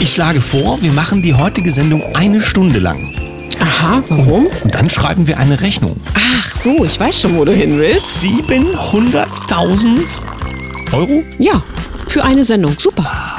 Ich schlage vor, wir machen die heutige Sendung eine Stunde lang. Aha, warum? Und dann schreiben wir eine Rechnung. Ach so, ich weiß schon, wo du hin willst. 700.000 Euro? Ja, für eine Sendung. Super.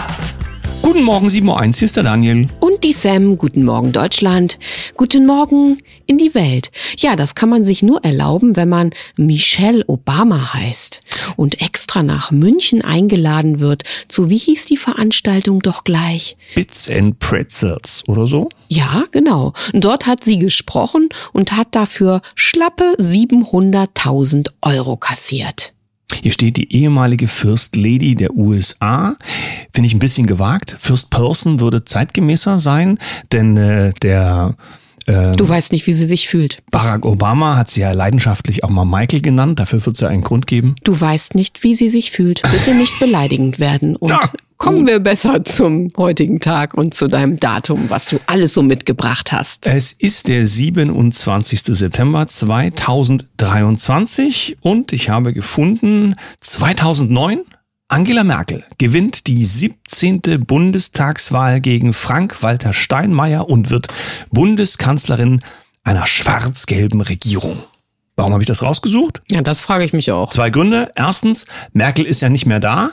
Guten Morgen, 7.01 Uhr, hier ist der Daniel. Und die Sam, guten Morgen Deutschland, guten Morgen in die Welt. Ja, das kann man sich nur erlauben, wenn man Michelle Obama heißt und extra nach München eingeladen wird. Zu wie hieß die Veranstaltung doch gleich? Bits and Pretzels oder so? Ja, genau. Dort hat sie gesprochen und hat dafür schlappe 700.000 Euro kassiert. Hier steht die ehemalige First Lady der USA. Finde ich ein bisschen gewagt. First Person würde zeitgemäßer sein, denn äh, der ähm, du weißt nicht, wie sie sich fühlt. Barack Obama hat sie ja leidenschaftlich auch mal Michael genannt. Dafür wird es ja einen Grund geben. Du weißt nicht, wie sie sich fühlt. Bitte nicht beleidigend werden. Und ja, kommen wir besser zum heutigen Tag und zu deinem Datum, was du alles so mitgebracht hast. Es ist der 27. September 2023 und ich habe gefunden 2009 Angela Merkel gewinnt die 17. Bundestagswahl gegen Frank-Walter Steinmeier und wird Bundeskanzlerin einer schwarz-gelben Regierung. Warum habe ich das rausgesucht? Ja, das frage ich mich auch. Zwei Gründe. Erstens, Merkel ist ja nicht mehr da.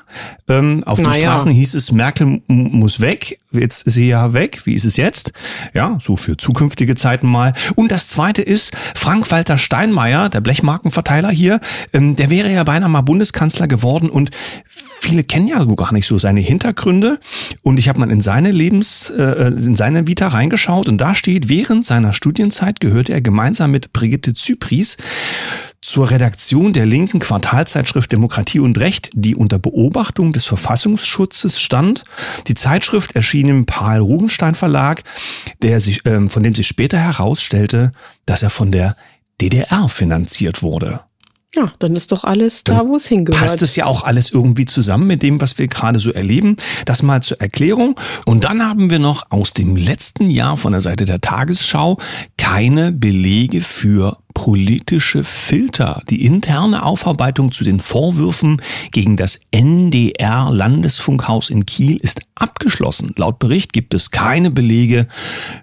Ähm, auf den Straßen hieß es, Merkel muss weg. Jetzt ist sie ja weg. Wie ist es jetzt? Ja, so für zukünftige Zeiten mal. Und das zweite ist, Frank-Walter Steinmeier, der Blechmarkenverteiler hier, ähm, der wäre ja beinahe mal Bundeskanzler geworden und viele kennen ja gar nicht so seine Hintergründe. Und ich habe mal in seine Lebens, äh, in seine Vita reingeschaut und da steht, während seiner Studienzeit gehörte er gemeinsam mit Brigitte Zypries zur Redaktion der linken Quartalzeitschrift Demokratie und Recht, die unter Beobachtung des Verfassungsschutzes stand. Die Zeitschrift erschien im Paul Rugenstein Verlag, der sich, äh, von dem sich später herausstellte, dass er von der DDR finanziert wurde. Ja, dann ist doch alles da, wo es hingehört. Passt es ja auch alles irgendwie zusammen mit dem, was wir gerade so erleben. Das mal zur Erklärung. Und dann haben wir noch aus dem letzten Jahr von der Seite der Tagesschau keine Belege für politische Filter. Die interne Aufarbeitung zu den Vorwürfen gegen das NDR Landesfunkhaus in Kiel ist abgeschlossen. Laut Bericht gibt es keine Belege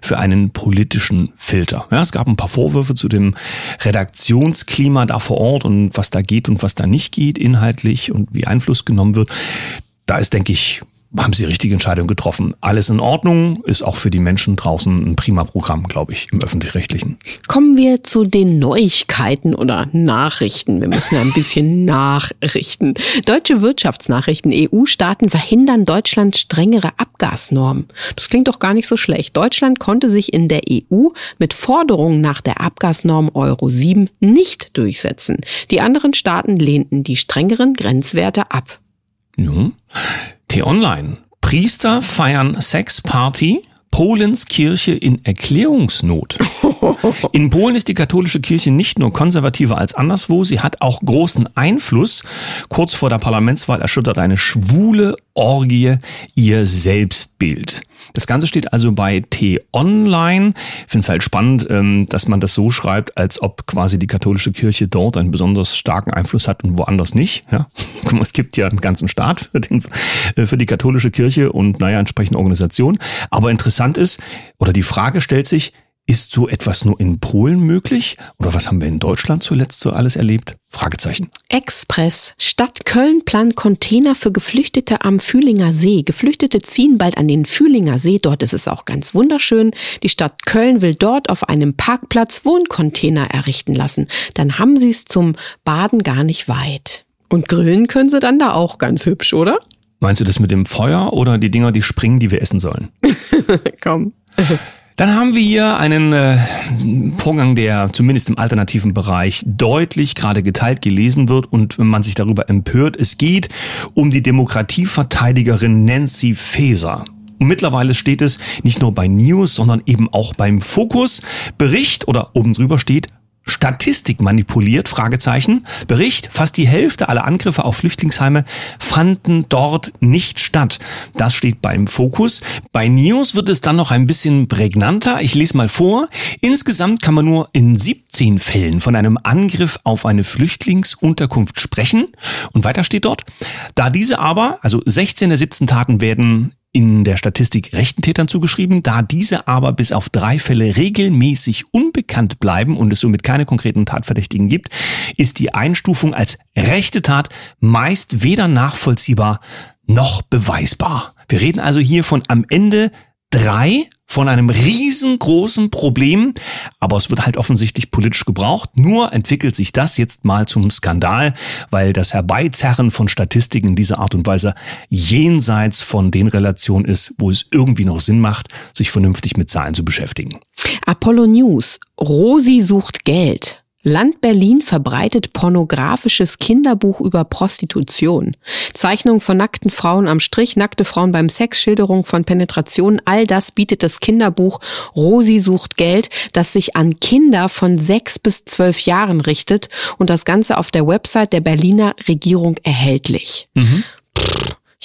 für einen politischen Filter. Ja, es gab ein paar Vorwürfe zu dem Redaktionsklima da vor Ort und was da geht und was da nicht geht inhaltlich und wie Einfluss genommen wird. Da ist, denke ich, haben sie die richtige Entscheidung getroffen. Alles in Ordnung, ist auch für die Menschen draußen ein prima Programm, glaube ich, im öffentlich-rechtlichen. Kommen wir zu den Neuigkeiten oder Nachrichten. Wir müssen ein bisschen nachrichten. Deutsche Wirtschaftsnachrichten. EU-Staaten verhindern Deutschlands strengere Abgasnormen. Das klingt doch gar nicht so schlecht. Deutschland konnte sich in der EU mit Forderungen nach der Abgasnorm Euro 7 nicht durchsetzen. Die anderen Staaten lehnten die strengeren Grenzwerte ab. Ja. T-Online. Priester feiern Sexparty. Polens Kirche in Erklärungsnot. In Polen ist die katholische Kirche nicht nur konservativer als anderswo, sie hat auch großen Einfluss. Kurz vor der Parlamentswahl erschüttert eine schwule Orgie ihr Selbstbild. Das Ganze steht also bei T-Online. Ich finde es halt spannend, ähm, dass man das so schreibt, als ob quasi die katholische Kirche dort einen besonders starken Einfluss hat und woanders nicht. Ja? Es gibt ja einen ganzen Staat für, den, äh, für die katholische Kirche und naja, entsprechende Organisationen. Aber interessant ist, oder die Frage stellt sich, ist so etwas nur in Polen möglich? Oder was haben wir in Deutschland zuletzt so alles erlebt? Fragezeichen. Express. Stadt Köln plant Container für Geflüchtete am Fühlinger See. Geflüchtete ziehen bald an den Fühlinger See. Dort ist es auch ganz wunderschön. Die Stadt Köln will dort auf einem Parkplatz Wohncontainer errichten lassen. Dann haben sie es zum Baden gar nicht weit. Und grillen können sie dann da auch ganz hübsch, oder? Meinst du das mit dem Feuer oder die Dinger, die springen, die wir essen sollen? Komm. Dann haben wir hier einen äh, Vorgang, der zumindest im alternativen Bereich deutlich gerade geteilt gelesen wird und man sich darüber empört. Es geht um die Demokratieverteidigerin Nancy Faeser. Und mittlerweile steht es nicht nur bei News, sondern eben auch beim Fokus. Bericht oder oben drüber steht Statistik manipuliert? Fragezeichen. Bericht, fast die Hälfte aller Angriffe auf Flüchtlingsheime fanden dort nicht statt. Das steht beim Fokus. Bei News wird es dann noch ein bisschen prägnanter. Ich lese mal vor. Insgesamt kann man nur in 17 Fällen von einem Angriff auf eine Flüchtlingsunterkunft sprechen. Und weiter steht dort, da diese aber, also 16 der 17 Taten werden in der Statistik rechten Tätern zugeschrieben. Da diese aber bis auf drei Fälle regelmäßig unbekannt bleiben und es somit keine konkreten Tatverdächtigen gibt, ist die Einstufung als rechte Tat meist weder nachvollziehbar noch beweisbar. Wir reden also hier von am Ende drei von einem riesengroßen Problem, aber es wird halt offensichtlich politisch gebraucht. Nur entwickelt sich das jetzt mal zum Skandal, weil das Herbeizerren von Statistiken in dieser Art und Weise jenseits von den Relationen ist, wo es irgendwie noch Sinn macht, sich vernünftig mit Zahlen zu beschäftigen. Apollo News. Rosi sucht Geld. Land Berlin verbreitet pornografisches Kinderbuch über Prostitution. Zeichnung von nackten Frauen am Strich, nackte Frauen beim Sex, Schilderung von Penetration, all das bietet das Kinderbuch Rosi sucht Geld, das sich an Kinder von sechs bis zwölf Jahren richtet und das Ganze auf der Website der Berliner Regierung erhältlich. Mhm.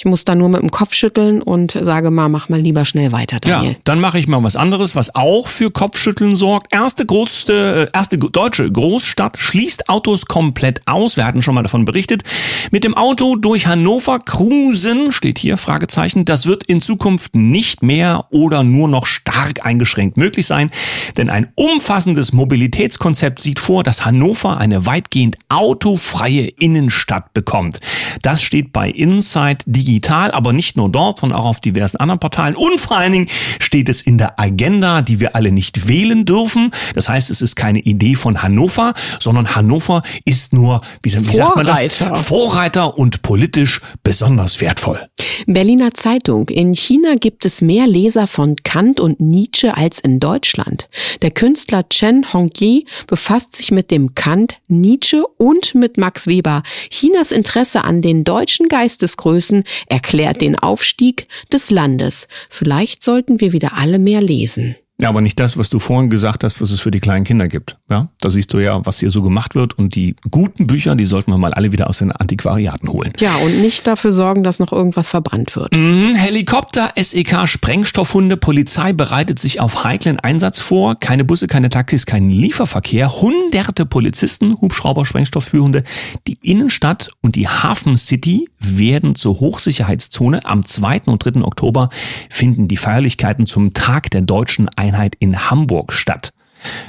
Ich muss da nur mit dem Kopf schütteln und sage mal, mach mal lieber schnell weiter, Daniel. Ja, dann mache ich mal was anderes, was auch für Kopfschütteln sorgt. Erste größte, äh, erste deutsche Großstadt schließt Autos komplett aus. Wir hatten schon mal davon berichtet. Mit dem Auto durch Hannover cruisen, steht hier, Fragezeichen. Das wird in Zukunft nicht mehr oder nur noch stark eingeschränkt möglich sein. Denn ein umfassendes Mobilitätskonzept sieht vor, dass Hannover eine weitgehend autofreie Innenstadt bekommt. Das steht bei Inside Digital aber nicht nur dort, sondern auch auf diversen anderen Portalen. Und vor allen Dingen steht es in der Agenda, die wir alle nicht wählen dürfen. Das heißt, es ist keine Idee von Hannover, sondern Hannover ist nur, wie, wie sagt man das? Vorreiter und politisch besonders wertvoll. Berliner Zeitung. In China gibt es mehr Leser von Kant und Nietzsche als in Deutschland. Der Künstler Chen Hongyi befasst sich mit dem Kant, Nietzsche und mit Max Weber. Chinas Interesse an den deutschen Geistesgrößen erklärt den Aufstieg des Landes. Vielleicht sollten wir wieder alle mehr lesen. Ja, aber nicht das, was du vorhin gesagt hast, was es für die kleinen Kinder gibt. Ja, da siehst du ja, was hier so gemacht wird und die guten Bücher, die sollten wir mal alle wieder aus den Antiquariaten holen. Ja, und nicht dafür sorgen, dass noch irgendwas verbrannt wird. Mhm, Helikopter, SEK, Sprengstoffhunde, Polizei bereitet sich auf heiklen Einsatz vor. Keine Busse, keine Taxis, kein Lieferverkehr. Hunderte Polizisten, Hubschrauber, Sprengstoffführhunde. Die Innenstadt und die Hafen City werden zur Hochsicherheitszone. Am 2. und 3. Oktober finden die Feierlichkeiten zum Tag der deutschen Einheit Einheit in Hamburg statt.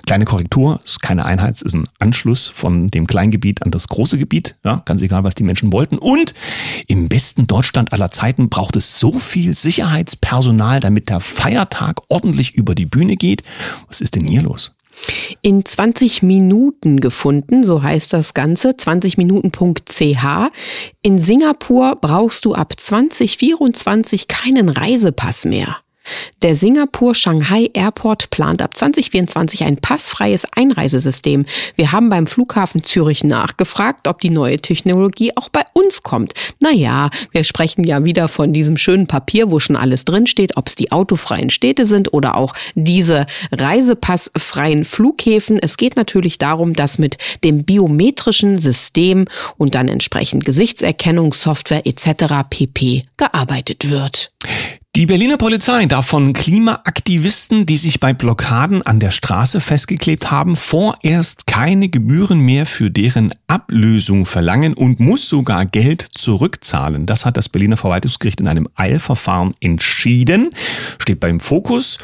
Kleine Korrektur, ist keine Einheit, es ist ein Anschluss von dem Kleingebiet an das große Gebiet, ja, ganz egal, was die Menschen wollten. Und im besten Deutschland aller Zeiten braucht es so viel Sicherheitspersonal, damit der Feiertag ordentlich über die Bühne geht. Was ist denn hier los? In 20 Minuten gefunden, so heißt das Ganze, 20minuten.ch. In Singapur brauchst du ab 2024 keinen Reisepass mehr. Der Singapur-Shanghai Airport plant ab 2024 ein passfreies Einreisesystem. Wir haben beim Flughafen Zürich nachgefragt, ob die neue Technologie auch bei uns kommt. Naja, wir sprechen ja wieder von diesem schönen Papier, wo schon alles drinsteht, ob es die autofreien Städte sind oder auch diese reisepassfreien Flughäfen. Es geht natürlich darum, dass mit dem biometrischen System und dann entsprechend Gesichtserkennungssoftware etc. pp gearbeitet wird. Die Berliner Polizei darf von Klimaaktivisten, die sich bei Blockaden an der Straße festgeklebt haben, vorerst keine Gebühren mehr für deren Ablösung verlangen und muss sogar Geld zurückzahlen. Das hat das Berliner Verwaltungsgericht in einem Eilverfahren entschieden. Steht beim Fokus.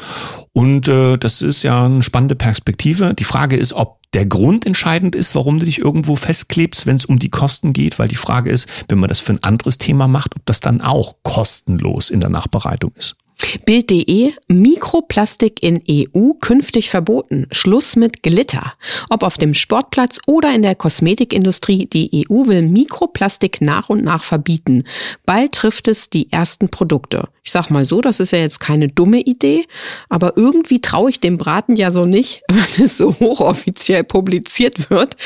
Und äh, das ist ja eine spannende Perspektive. Die Frage ist, ob der Grund entscheidend ist, warum du dich irgendwo festklebst, wenn es um die Kosten geht, weil die Frage ist, wenn man das für ein anderes Thema macht, ob das dann auch kostenlos in der Nachbereitung ist. Bild.de Mikroplastik in EU künftig verboten. Schluss mit Glitter. Ob auf dem Sportplatz oder in der Kosmetikindustrie, die EU will Mikroplastik nach und nach verbieten. Bald trifft es die ersten Produkte. Ich sag mal so, das ist ja jetzt keine dumme Idee, aber irgendwie traue ich dem Braten ja so nicht, wenn es so hochoffiziell publiziert wird.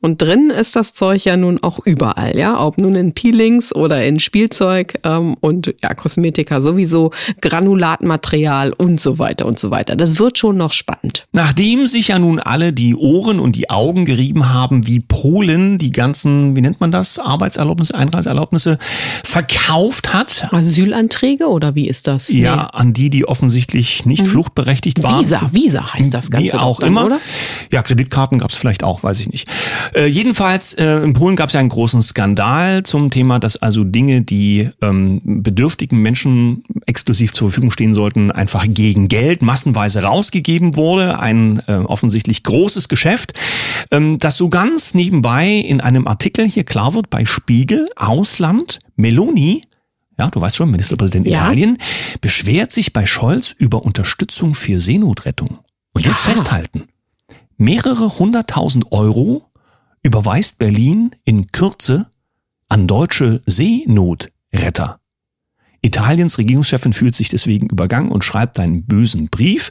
Und drin ist das Zeug ja nun auch überall, ja, ob nun in Peelings oder in Spielzeug ähm, und ja, Kosmetika sowieso. Gran Granulatmaterial und so weiter und so weiter. Das wird schon noch spannend. Nachdem sich ja nun alle die Ohren und die Augen gerieben haben, wie Polen die ganzen, wie nennt man das, Arbeitserlaubnisse, Einreiseerlaubnisse verkauft hat. Asylanträge oder wie ist das? Ja, nee. an die, die offensichtlich nicht mhm. fluchtberechtigt waren. Visa, Visa heißt das Ganze. Wie auch dann, immer. Oder? Ja, Kreditkarten gab es vielleicht auch, weiß ich nicht. Äh, jedenfalls, äh, in Polen gab es ja einen großen Skandal zum Thema, dass also Dinge, die ähm, bedürftigen Menschen exklusiv zur Verfügung stehen sollten, einfach gegen Geld massenweise rausgegeben wurde. Ein äh, offensichtlich großes Geschäft, ähm, das so ganz nebenbei in einem Artikel hier klar wird bei Spiegel, Ausland, Meloni, ja, du weißt schon, Ministerpräsident ja. Italien, beschwert sich bei Scholz über Unterstützung für Seenotrettung. Und jetzt Aha. festhalten. Mehrere hunderttausend Euro überweist Berlin in Kürze an deutsche Seenotretter. Italiens Regierungschefin fühlt sich deswegen übergangen und schreibt einen bösen Brief.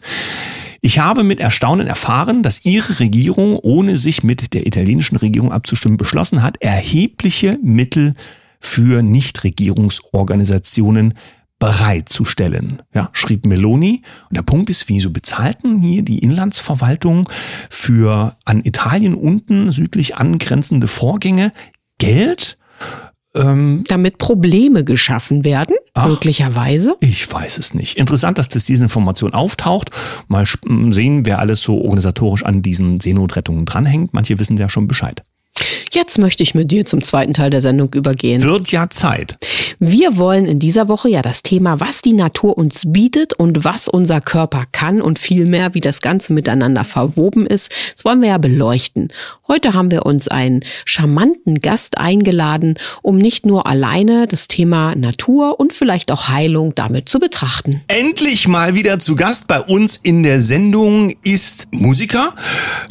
Ich habe mit Erstaunen erfahren, dass Ihre Regierung, ohne sich mit der italienischen Regierung abzustimmen, beschlossen hat, erhebliche Mittel für Nichtregierungsorganisationen bereitzustellen, ja, schrieb Meloni. Und der Punkt ist, wieso bezahlten hier die Inlandsverwaltung für an Italien unten südlich angrenzende Vorgänge Geld? Ähm, Damit Probleme geschaffen werden, ach, möglicherweise? Ich weiß es nicht. Interessant, dass das diese Information auftaucht. Mal sehen, wer alles so organisatorisch an diesen Seenotrettungen dranhängt. Manche wissen ja schon Bescheid. Jetzt möchte ich mit dir zum zweiten Teil der Sendung übergehen. Wird ja Zeit. Wir wollen in dieser Woche ja das Thema, was die Natur uns bietet und was unser Körper kann und vielmehr, wie das Ganze miteinander verwoben ist, das wollen wir ja beleuchten. Heute haben wir uns einen charmanten Gast eingeladen, um nicht nur alleine das Thema Natur und vielleicht auch Heilung damit zu betrachten. Endlich mal wieder zu Gast bei uns in der Sendung ist Musiker,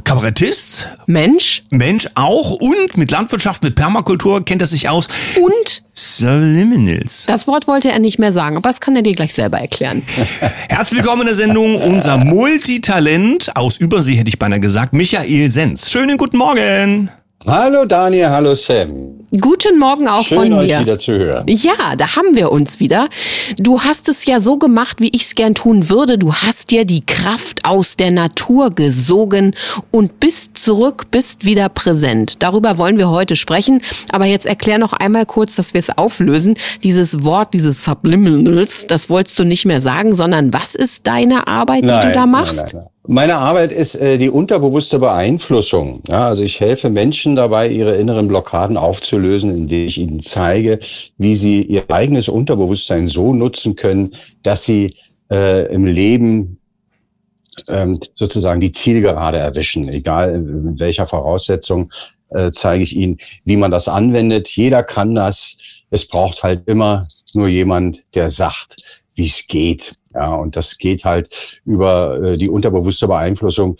Kabarettist, Mensch, Mensch auch und mit Landwirtschaft, mit Permakultur kennt er sich aus. Und Subliminals. Das Wort wollte er nicht mehr sagen, aber das kann er dir gleich selber erklären. Herzlich willkommen in der Sendung unser Multitalent aus Übersee, hätte ich beinahe gesagt, Michael Senz. Schönen guten Morgen. Hallo Daniel, hallo Sam. Guten Morgen auch Schön, von mir. euch wieder zu hören. Ja, da haben wir uns wieder. Du hast es ja so gemacht, wie ich es gern tun würde. Du hast dir die Kraft aus der Natur gesogen und bist zurück, bist wieder präsent. Darüber wollen wir heute sprechen. Aber jetzt erklär noch einmal kurz, dass wir es auflösen. Dieses Wort, dieses Subliminals, das wolltest du nicht mehr sagen, sondern was ist deine Arbeit, nein, die du da machst? Nein, nein, meine Arbeit ist äh, die unterbewusste Beeinflussung. Ja, also ich helfe Menschen dabei, ihre inneren Blockaden aufzulösen, indem ich ihnen zeige, wie sie ihr eigenes Unterbewusstsein so nutzen können, dass sie äh, im Leben ähm, sozusagen die Zielgerade erwischen, egal in welcher Voraussetzung, äh, zeige ich ihnen, wie man das anwendet. Jeder kann das. Es braucht halt immer nur jemand, der sagt, wie es geht. Ja, und das geht halt über äh, die unterbewusste Beeinflussung,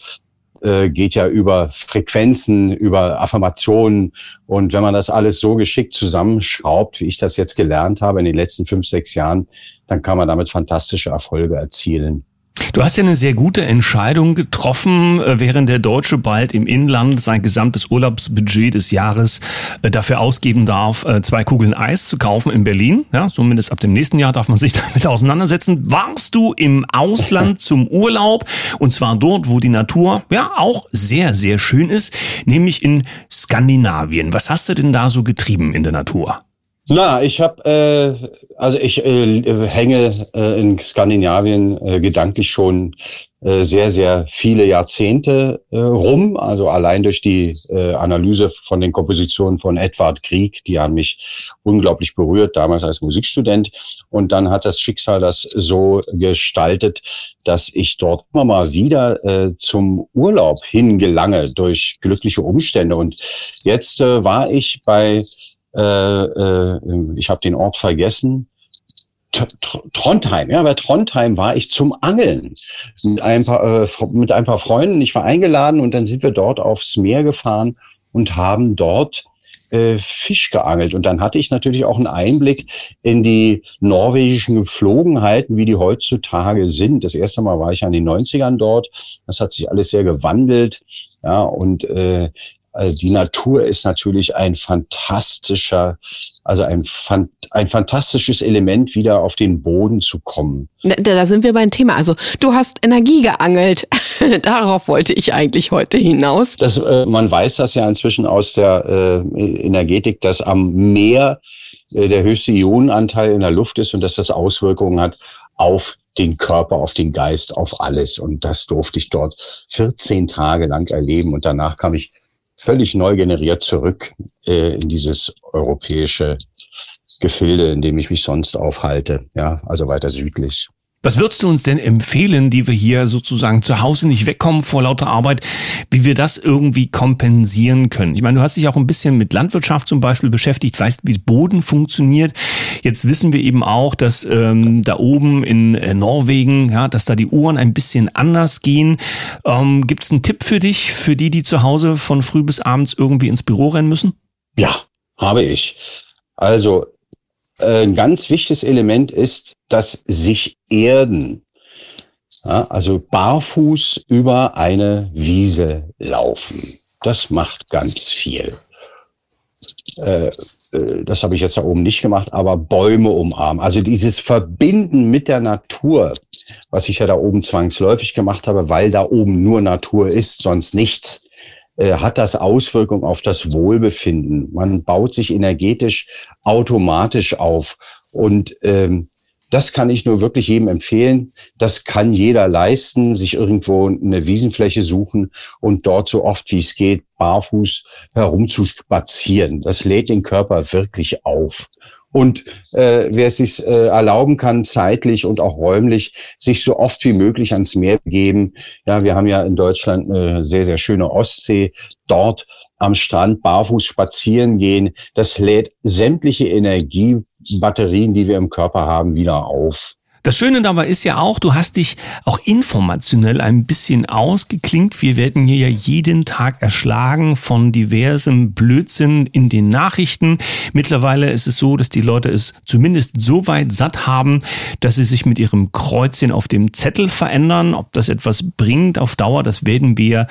äh, geht ja über Frequenzen, über Affirmationen. Und wenn man das alles so geschickt zusammenschraubt, wie ich das jetzt gelernt habe in den letzten fünf, sechs Jahren, dann kann man damit fantastische Erfolge erzielen. Du hast ja eine sehr gute Entscheidung getroffen, äh, während der Deutsche bald im Inland sein gesamtes Urlaubsbudget des Jahres äh, dafür ausgeben darf, äh, zwei Kugeln Eis zu kaufen in Berlin. Ja, zumindest ab dem nächsten Jahr darf man sich damit auseinandersetzen. Warst du im Ausland zum Urlaub und zwar dort, wo die Natur ja auch sehr, sehr schön ist, nämlich in Skandinavien. Was hast du denn da so getrieben in der Natur? Na, ich habe, äh, also ich äh, hänge äh, in Skandinavien äh, gedanklich schon äh, sehr, sehr viele Jahrzehnte äh, rum. Also allein durch die äh, Analyse von den Kompositionen von Edward Grieg, die haben mich unglaublich berührt, damals als Musikstudent. Und dann hat das Schicksal das so gestaltet, dass ich dort immer mal wieder äh, zum Urlaub hingelange durch glückliche Umstände. Und jetzt äh, war ich bei äh, äh, ich habe den Ort vergessen. Trondheim, ja, bei Trondheim war ich zum Angeln mit ein paar, äh, mit ein paar Freunden. Ich war eingeladen und dann sind wir dort aufs Meer gefahren und haben dort äh, Fisch geangelt. Und dann hatte ich natürlich auch einen Einblick in die norwegischen Gepflogenheiten, wie die heutzutage sind. Das erste Mal war ich an den 90ern dort. Das hat sich alles sehr gewandelt. Ja, und äh, Also die Natur ist natürlich ein fantastischer, also ein, ein fantastisches Element, wieder auf den Boden zu kommen. Da, da sind wir beim Thema. Also du hast Energie geangelt. Darauf wollte ich eigentlich heute hinaus. Das, äh, man weiß das ja inzwischen aus der äh, Energetik, dass am Meer äh, der höchste Ionenanteil in der Luft ist und dass das Auswirkungen hat auf den Körper, auf den Geist, auf alles. Und das durfte ich dort 14 Tage lang erleben. Und danach kam ich völlig neu generiert zurück äh, in dieses europäische Gefilde, in dem ich mich sonst aufhalte. Ja, also weiter südlich. Was würdest du uns denn empfehlen, die wir hier sozusagen zu Hause nicht wegkommen vor lauter Arbeit, wie wir das irgendwie kompensieren können? Ich meine, du hast dich auch ein bisschen mit Landwirtschaft zum Beispiel beschäftigt, weißt, wie Boden funktioniert. Jetzt wissen wir eben auch, dass ähm, da oben in äh, Norwegen, ja, dass da die Uhren ein bisschen anders gehen. Ähm, Gibt es einen Tipp für dich, für die, die zu Hause von früh bis abends irgendwie ins Büro rennen müssen? Ja, habe ich. Also ein ganz wichtiges Element ist, das sich erden. Ja, also barfuß über eine Wiese laufen. Das macht ganz viel. Äh, äh, das habe ich jetzt da oben nicht gemacht, aber Bäume umarmen. Also dieses Verbinden mit der Natur, was ich ja da oben zwangsläufig gemacht habe, weil da oben nur Natur ist, sonst nichts, äh, hat das Auswirkungen auf das Wohlbefinden. Man baut sich energetisch automatisch auf. Und ähm, das kann ich nur wirklich jedem empfehlen. Das kann jeder leisten, sich irgendwo eine Wiesenfläche suchen und dort so oft wie es geht barfuß herumzuspazieren. Das lädt den Körper wirklich auf. Und äh, wer es sich äh, erlauben kann, zeitlich und auch räumlich, sich so oft wie möglich ans Meer begeben. Ja, wir haben ja in Deutschland eine sehr, sehr schöne Ostsee. Dort am Strand barfuß spazieren gehen, das lädt sämtliche Energiebatterien, die wir im Körper haben, wieder auf. Das Schöne dabei ist ja auch, du hast dich auch informationell ein bisschen ausgeklingt. Wir werden hier ja jeden Tag erschlagen von diversem Blödsinn in den Nachrichten. Mittlerweile ist es so, dass die Leute es zumindest so weit satt haben, dass sie sich mit ihrem Kreuzchen auf dem Zettel verändern. Ob das etwas bringt auf Dauer, das werden wir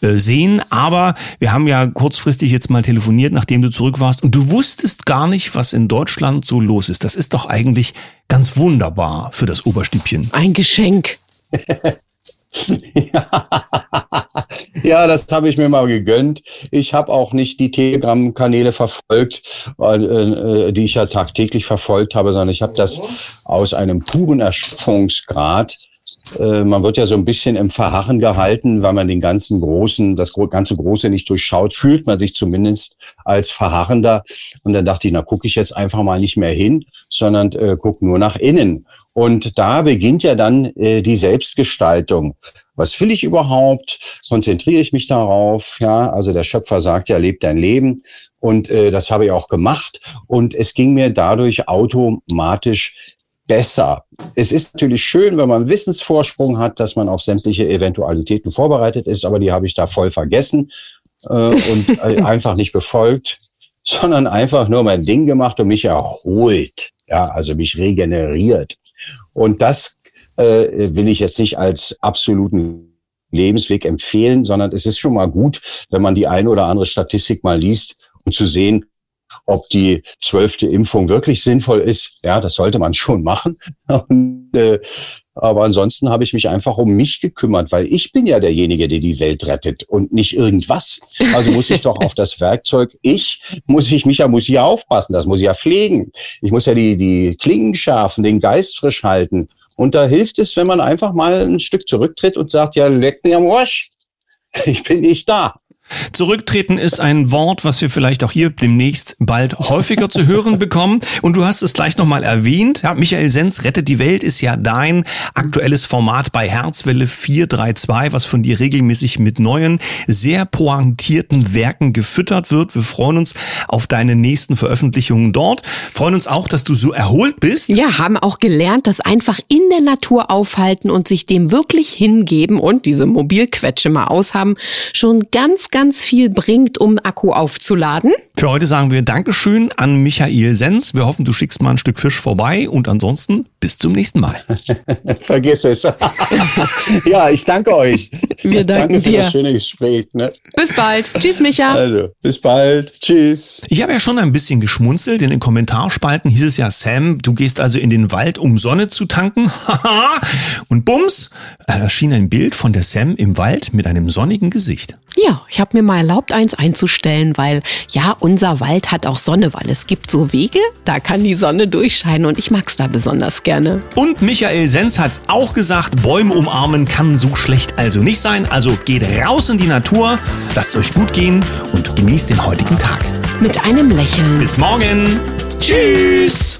äh, sehen. Aber wir haben ja kurzfristig jetzt mal telefoniert, nachdem du zurück warst und du wusstest gar nicht, was in Deutschland so los ist. Das ist doch eigentlich ganz wunderbar für das Oberstübchen. Ein Geschenk. ja. das habe ich mir mal gegönnt. Ich habe auch nicht die Telegram-Kanäle verfolgt, äh, die ich ja tagtäglich verfolgt habe, sondern ich habe das aus einem puren Erschöpfungsgrad äh, man wird ja so ein bisschen im Verharren gehalten, weil man den ganzen Großen, das ganze Große nicht durchschaut, fühlt man sich zumindest als Verharrender. Und dann dachte ich, na gucke ich jetzt einfach mal nicht mehr hin, sondern äh, guck nur nach innen. Und da beginnt ja dann äh, die Selbstgestaltung. Was will ich überhaupt? Konzentriere ich mich darauf? Ja, also der Schöpfer sagt ja, lebt dein Leben. Und äh, das habe ich auch gemacht. Und es ging mir dadurch automatisch besser. Es ist natürlich schön, wenn man Wissensvorsprung hat, dass man auf sämtliche Eventualitäten vorbereitet ist, aber die habe ich da voll vergessen äh, und einfach nicht befolgt, sondern einfach nur mein Ding gemacht und mich erholt, ja, also mich regeneriert. Und das äh, will ich jetzt nicht als absoluten Lebensweg empfehlen, sondern es ist schon mal gut, wenn man die eine oder andere Statistik mal liest, um zu sehen, ob die zwölfte Impfung wirklich sinnvoll ist, ja, das sollte man schon machen. Und, äh, aber ansonsten habe ich mich einfach um mich gekümmert, weil ich bin ja derjenige, der die Welt rettet und nicht irgendwas. Also muss ich doch auf das Werkzeug, ich muss ich mich ja, muss ich ja aufpassen, das muss ich ja pflegen. Ich muss ja die, die Klingen schärfen, den Geist frisch halten. Und da hilft es, wenn man einfach mal ein Stück zurücktritt und sagt, ja, leck mir am Arsch. Ich bin nicht da. Zurücktreten ist ein Wort, was wir vielleicht auch hier demnächst bald häufiger zu hören bekommen. Und du hast es gleich nochmal erwähnt. Ja, Michael Sens rettet die Welt ist ja dein aktuelles Format bei Herzwelle 432, was von dir regelmäßig mit neuen, sehr pointierten Werken gefüttert wird. Wir freuen uns auf deine nächsten Veröffentlichungen dort. Freuen uns auch, dass du so erholt bist. Ja, haben auch gelernt, dass einfach in der Natur aufhalten und sich dem wirklich hingeben und diese Mobilquetsche mal aushaben, schon ganz ganz viel bringt, um Akku aufzuladen. Für heute sagen wir Dankeschön an Michael Sens. Wir hoffen, du schickst mal ein Stück Fisch vorbei und ansonsten bis zum nächsten Mal. Vergiss es. ja, ich danke euch. Wir danken danke für dir. das schöne Gespräch. Ne? Bis bald. Tschüss, Micha. Also, bis bald. Tschüss. Ich habe ja schon ein bisschen geschmunzelt. In den Kommentarspalten hieß es ja, Sam, du gehst also in den Wald, um Sonne zu tanken. und bums, erschien ein Bild von der Sam im Wald mit einem sonnigen Gesicht. Ja, ich habe mir mal erlaubt, eins einzustellen, weil ja, unser Wald hat auch Sonne, weil es gibt so Wege, da kann die Sonne durchscheinen und ich mag's da besonders gerne. Und Michael Sens hat's auch gesagt, Bäume umarmen kann so schlecht also nicht sein. Also geht raus in die Natur, lasst es euch gut gehen und genießt den heutigen Tag. Mit einem Lächeln. Bis morgen. Tschüss.